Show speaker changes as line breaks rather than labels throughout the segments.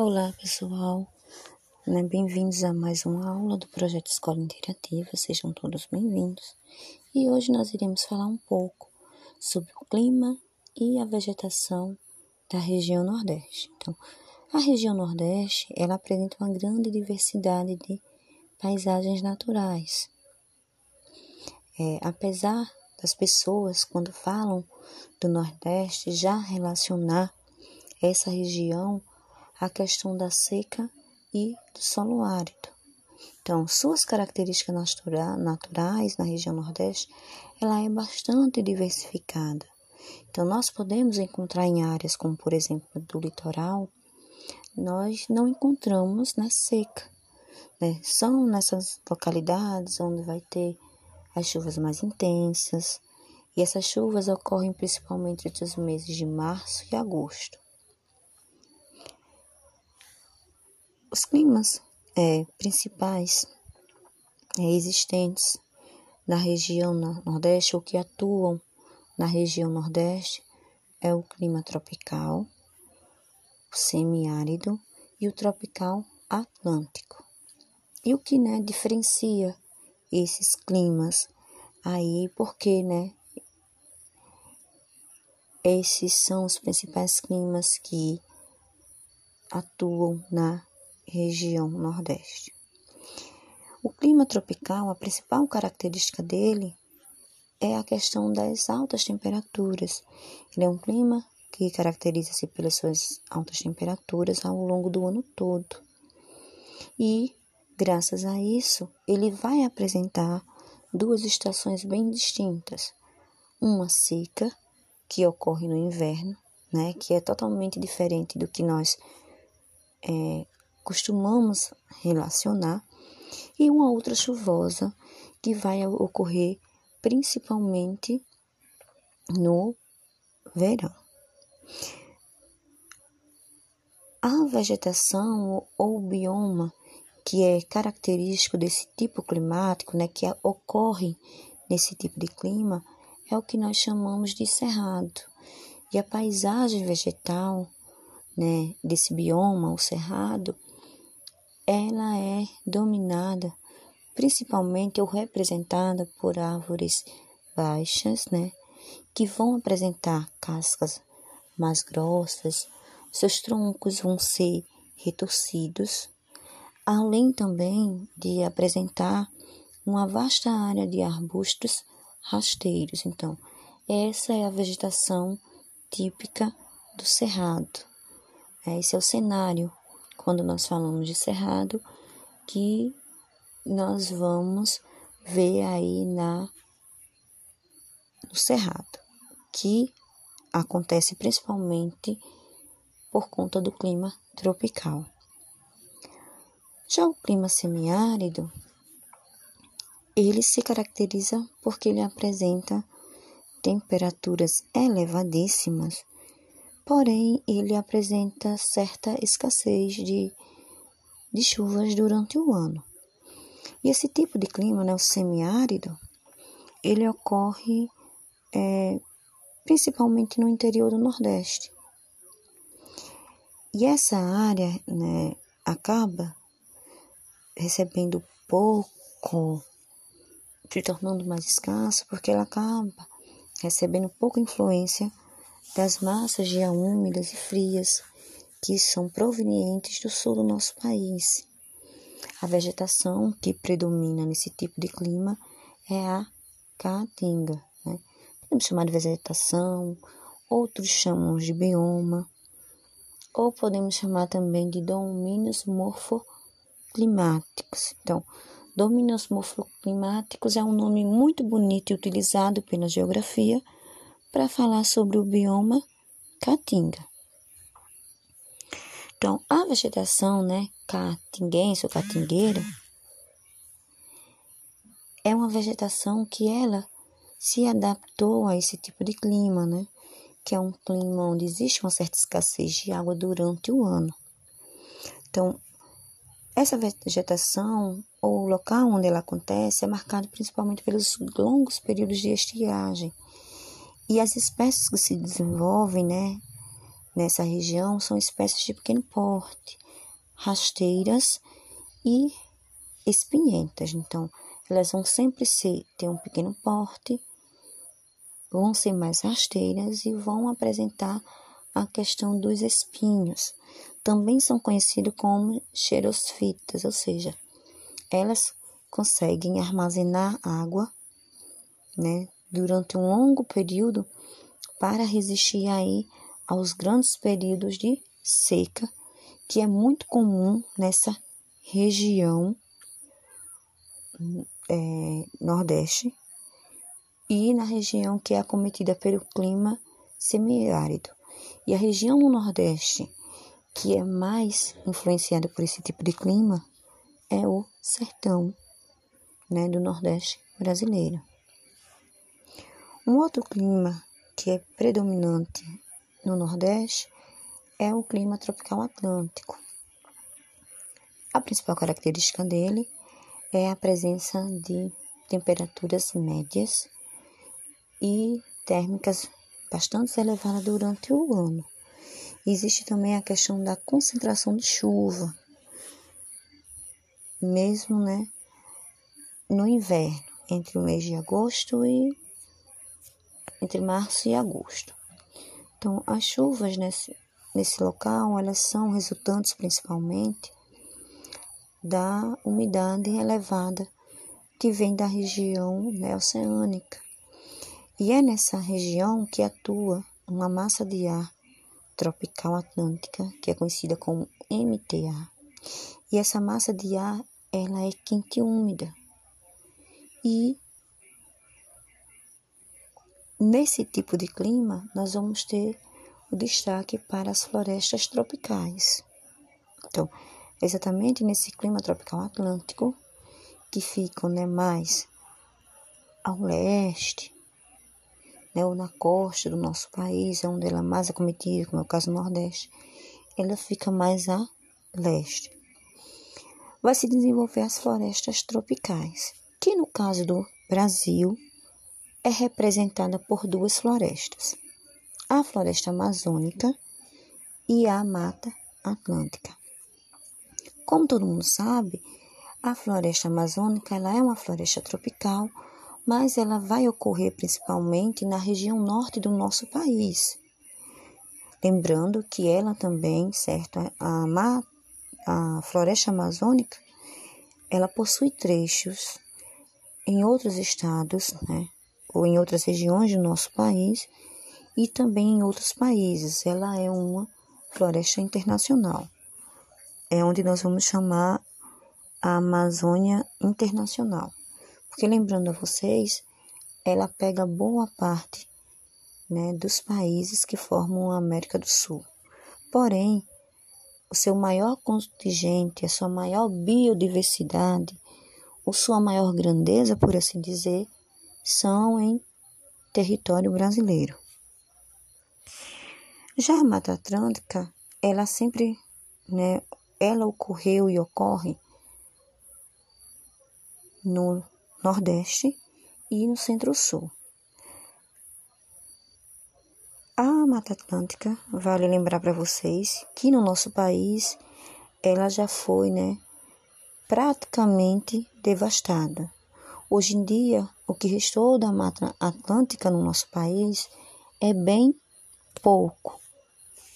Olá, pessoal. Né, bem-vindos a mais uma aula do projeto Escola Interativa. Sejam todos bem-vindos. E hoje nós iremos falar um pouco sobre o clima e a vegetação da região Nordeste. Então, a região Nordeste, ela apresenta uma grande diversidade de paisagens naturais. É, apesar das pessoas, quando falam do Nordeste, já relacionar essa região à questão da seca e do solo árido. Então, suas características natura naturais na região Nordeste, ela é bastante diversificada. Então, nós podemos encontrar em áreas como, por exemplo, do litoral, nós não encontramos na seca. Né? São nessas localidades onde vai ter as chuvas mais intensas, e essas chuvas ocorrem principalmente entre os meses de março e agosto. Os climas é, principais é, existentes na região Nordeste ou que atuam na região Nordeste é o clima tropical, o semiárido e o tropical atlântico. E o que né, diferencia esses climas aí, porque né, esses são os principais climas que atuam na região Nordeste. O clima tropical, a principal característica dele é a questão das altas temperaturas. Ele é um clima que caracteriza-se pelas suas altas temperaturas ao longo do ano todo. E, graças a isso, ele vai apresentar duas estações bem distintas. Uma seca, que ocorre no inverno, né, que é totalmente diferente do que nós é, costumamos relacionar, e uma outra chuvosa que vai ocorrer principalmente no verão. A vegetação ou bioma que é característico desse tipo climático, né, que ocorre nesse tipo de clima, é o que nós chamamos de cerrado. E a paisagem vegetal, né, desse bioma, o cerrado, ela é dominada principalmente ou representada por árvores baixas, né, que vão apresentar cascas mais grossas, seus troncos vão ser retorcidos, além também de apresentar uma vasta área de arbustos rasteiros. Então, essa é a vegetação típica do cerrado. Esse é o cenário quando nós falamos de cerrado, que nós vamos ver aí na no cerrado, que acontece principalmente por conta do clima tropical. Já o clima semiárido, ele se caracteriza porque ele apresenta temperaturas elevadíssimas porém ele apresenta certa escassez de, de chuvas durante o ano. E esse tipo de clima, né, o semiárido, ele ocorre é, principalmente no interior do Nordeste. E essa área né, acaba recebendo pouco, se tornando mais escassa, porque ela acaba recebendo pouca influência das massas de ar úmidas e frias que são provenientes do sul do nosso país. A vegetação que predomina nesse tipo de clima é a caatinga. Né? Podemos chamar de vegetação, outros chamam de bioma, ou podemos chamar também de domínios morfoclimáticos. Então, domínios morfoclimáticos é um nome muito bonito e utilizado pela geografia para falar sobre o bioma caatinga. Então, a vegetação, né, caatinguense ou caatingueira, é uma vegetação que ela se adaptou a esse tipo de clima, né? Que é um clima onde existe uma certa escassez de água durante o ano. Então, essa vegetação ou o local onde ela acontece é marcado principalmente pelos longos períodos de estiagem e as espécies que se desenvolvem né, nessa região são espécies de pequeno porte, rasteiras e espinhentas. Então, elas vão sempre ser, ter um pequeno porte, vão ser mais rasteiras e vão apresentar a questão dos espinhos. Também são conhecidos como xerosfitas, ou seja, elas conseguem armazenar água, né, durante um longo período para resistir aí aos grandes períodos de seca, que é muito comum nessa região é, nordeste e na região que é acometida pelo clima semiárido. E a região no nordeste que é mais influenciada por esse tipo de clima é o sertão, né, do nordeste brasileiro. Um outro clima que é predominante no Nordeste é o clima tropical atlântico. A principal característica dele é a presença de temperaturas médias e térmicas bastante elevadas durante o ano. Existe também a questão da concentração de chuva, mesmo né, no inverno, entre o mês de agosto e entre março e agosto. Então, as chuvas nesse, nesse local, elas são resultantes principalmente da umidade elevada que vem da região né, oceânica. E é nessa região que atua uma massa de ar tropical atlântica, que é conhecida como MTA. E essa massa de ar, ela é quente e úmida. E Nesse tipo de clima, nós vamos ter o destaque para as florestas tropicais. Então, exatamente nesse clima tropical atlântico, que ficam né, mais ao leste, né, ou na costa do nosso país, onde ela é mais acometida, como é o caso do Nordeste, ela fica mais a leste. Vai se desenvolver as florestas tropicais, que no caso do Brasil é representada por duas florestas, a floresta amazônica e a mata atlântica. Como todo mundo sabe, a floresta amazônica ela é uma floresta tropical, mas ela vai ocorrer principalmente na região norte do nosso país. Lembrando que ela também, certo, a, a floresta amazônica, ela possui trechos em outros estados, né, ou em outras regiões do nosso país e também em outros países. Ela é uma floresta internacional. É onde nós vamos chamar a Amazônia Internacional. Porque lembrando a vocês, ela pega boa parte né, dos países que formam a América do Sul. Porém, o seu maior contingente, a sua maior biodiversidade, ou sua maior grandeza, por assim dizer, são em território brasileiro. Já a Mata Atlântica, ela sempre, né, ela ocorreu e ocorre no Nordeste e no Centro-Sul. A Mata Atlântica, vale lembrar para vocês que no nosso país ela já foi, né, praticamente devastada. Hoje em dia, o que restou da Mata Atlântica no nosso país é bem pouco,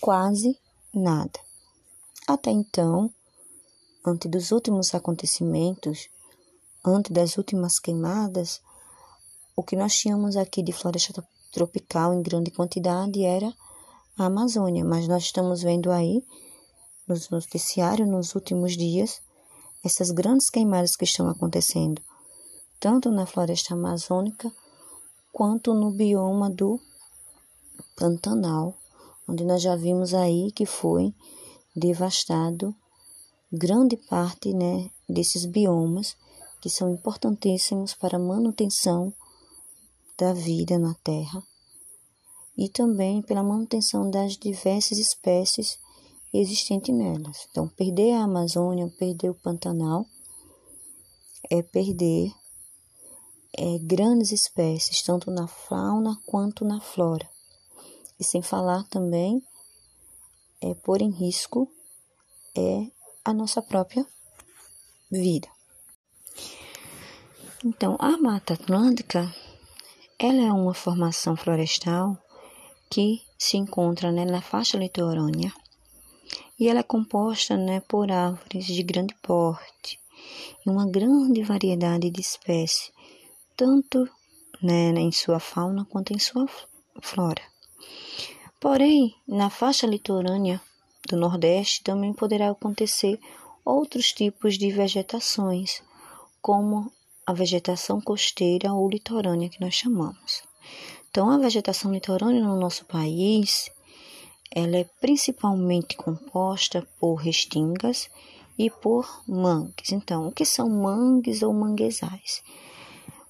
quase nada. Até então, antes dos últimos acontecimentos, antes das últimas queimadas, o que nós tínhamos aqui de floresta tropical em grande quantidade era a Amazônia, mas nós estamos vendo aí nos noticiários nos últimos dias essas grandes queimadas que estão acontecendo tanto na floresta amazônica quanto no bioma do Pantanal, onde nós já vimos aí que foi devastado grande parte né, desses biomas que são importantíssimos para a manutenção da vida na Terra e também pela manutenção das diversas espécies existentes nelas. Então, perder a Amazônia, perder o Pantanal, é perder é, grandes espécies, tanto na fauna quanto na flora. E sem falar também é pôr em risco é a nossa própria vida. Então, a Mata Atlântica, ela é uma formação florestal que se encontra né, na faixa litorânea e ela é composta né, por árvores de grande porte e uma grande variedade de espécies, tanto né, em sua fauna quanto em sua flora. Porém, na faixa litorânea do Nordeste também poderá acontecer outros tipos de vegetações, como a vegetação costeira ou litorânea que nós chamamos. Então, a vegetação litorânea no nosso país, ela é principalmente composta por restingas e por mangues. Então, o que são mangues ou manguezais?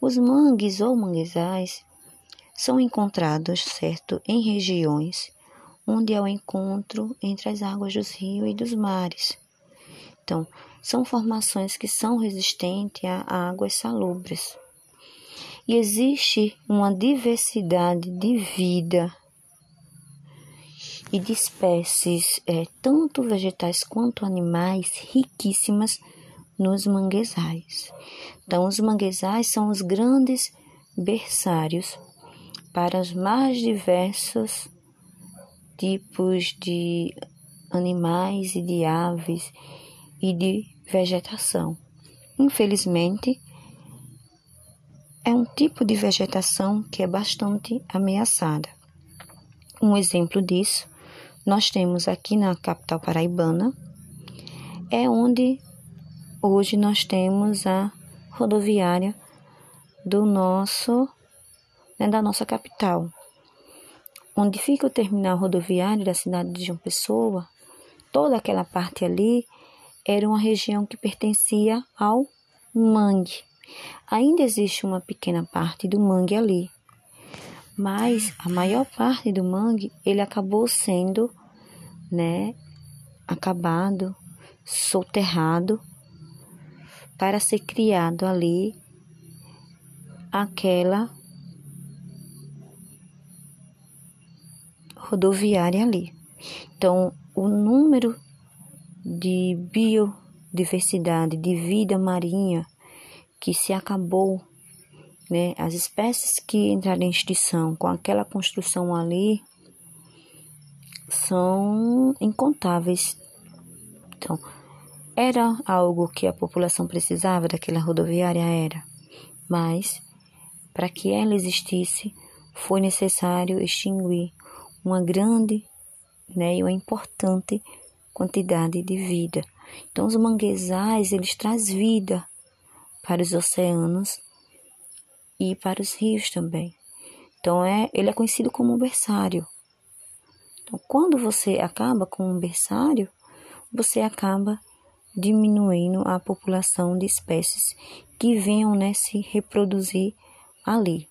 Os mangues ou manguezais são encontrados, certo, em regiões onde há o encontro entre as águas dos rios e dos mares. Então, são formações que são resistentes a águas salubres. E existe uma diversidade de vida e de espécies, é, tanto vegetais quanto animais, riquíssimas nos manguezais. Então, os manguezais são os grandes berçários para os mais diversos tipos de animais e de aves e de vegetação. Infelizmente, é um tipo de vegetação que é bastante ameaçada. Um exemplo disso nós temos aqui na capital paraibana, é onde hoje nós temos a rodoviária do nosso né, da nossa capital. Onde fica o terminal rodoviário da cidade de João Pessoa, toda aquela parte ali era uma região que pertencia ao mangue. Ainda existe uma pequena parte do mangue ali, mas a maior parte do mangue ele acabou sendo, né, acabado, soterrado para ser criado ali aquela rodoviária ali. Então, o número de biodiversidade, de vida marinha que se acabou né? As espécies que entraram em extinção com aquela construção ali são incontáveis. Então, era algo que a população precisava daquela rodoviária era, mas para que ela existisse foi necessário extinguir uma grande, né, e uma importante quantidade de vida. Então os manguezais, eles trazem vida para os oceanos e para os rios também. Então, é, ele é conhecido como um berçário. Então, quando você acaba com um berçário, você acaba diminuindo a população de espécies que venham né, se reproduzir ali.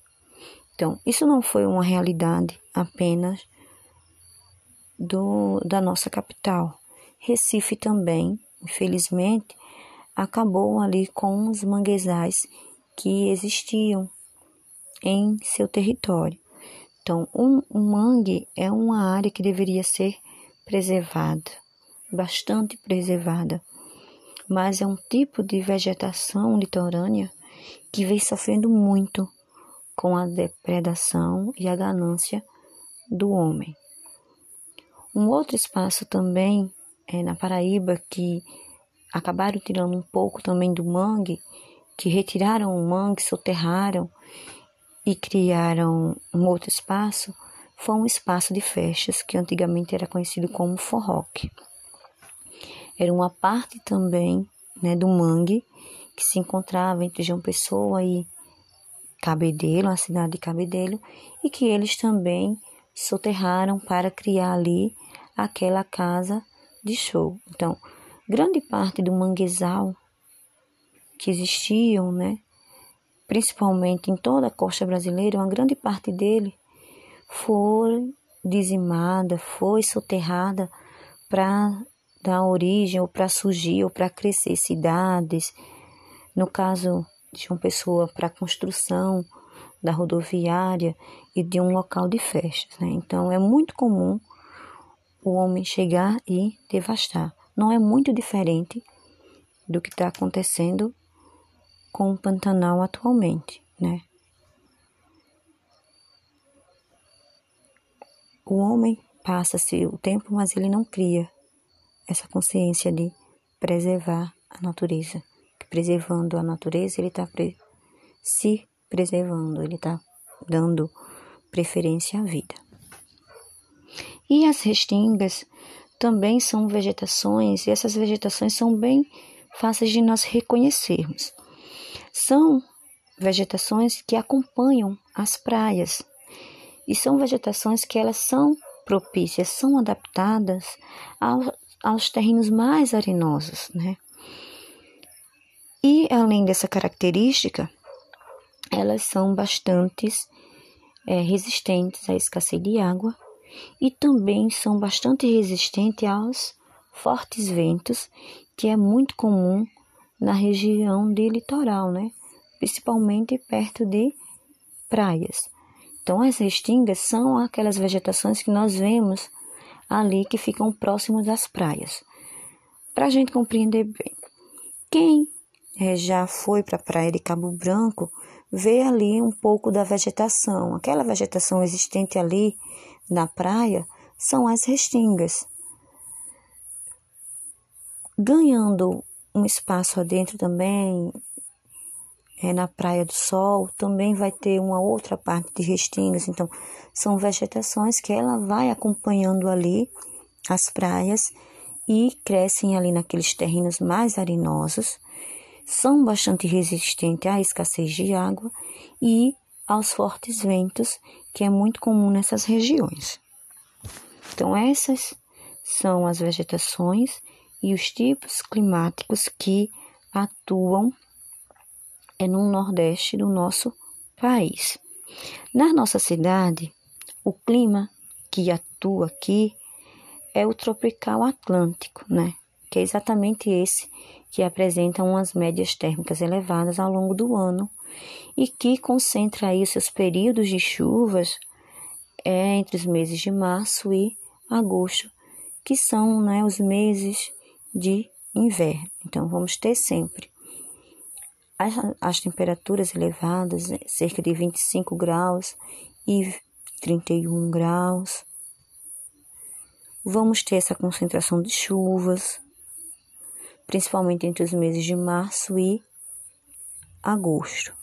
Então, isso não foi uma realidade apenas do, da nossa capital. Recife também, infelizmente, acabou ali com os manguezais que existiam em seu território. Então, um, um mangue é uma área que deveria ser preservada, bastante preservada, mas é um tipo de vegetação litorânea que vem sofrendo muito com a depredação e a ganância do homem. Um outro espaço também é na Paraíba que acabaram tirando um pouco também do mangue, que retiraram o mangue, soterraram e criaram um outro espaço, foi um espaço de festas que antigamente era conhecido como forroque. Era uma parte também né, do mangue que se encontrava entre João Pessoa e Cabedelo, a cidade de Cabedelo, e que eles também soterraram para criar ali aquela casa de show. Então, grande parte do manguezal que existiam, né, principalmente em toda a costa brasileira, uma grande parte dele foi dizimada, foi soterrada para dar origem ou para surgir ou para crescer cidades. No caso de uma pessoa para construção da rodoviária e de um local de festas. Né? Então é muito comum o homem chegar e devastar. não é muito diferente do que está acontecendo com o Pantanal atualmente, né? O homem passa-se o tempo, mas ele não cria essa consciência de preservar a natureza. Preservando a natureza, ele está pre se preservando, ele está dando preferência à vida. E as restingas também são vegetações, e essas vegetações são bem fáceis de nós reconhecermos. São vegetações que acompanham as praias, e são vegetações que elas são propícias, são adaptadas ao, aos terrenos mais arenosos, né? E além dessa característica, elas são bastante é, resistentes à escassez de água e também são bastante resistentes aos fortes ventos, que é muito comum na região de litoral, né? Principalmente perto de praias. Então, as restingas são aquelas vegetações que nós vemos ali que ficam próximas das praias. Para a gente compreender bem, quem é, já foi para a praia de Cabo Branco vê ali um pouco da vegetação. Aquela vegetação existente ali na praia são as restingas. Ganhando um espaço adentro também, é, na Praia do Sol, também vai ter uma outra parte de restingas. Então, são vegetações que ela vai acompanhando ali as praias e crescem ali naqueles terrenos mais arenosos, são bastante resistentes à escassez de água e aos fortes ventos, que é muito comum nessas regiões. Então, essas são as vegetações e os tipos climáticos que atuam é no nordeste do nosso país. Na nossa cidade, o clima que atua aqui é o tropical atlântico, né? Que é exatamente esse que apresenta umas médias térmicas elevadas ao longo do ano e que concentra aí seus períodos de chuvas é, entre os meses de março e agosto, que são né, os meses de inverno. Então, vamos ter sempre as, as temperaturas elevadas, né, cerca de 25 graus e 31 graus. Vamos ter essa concentração de chuvas, principalmente entre os meses de março e agosto.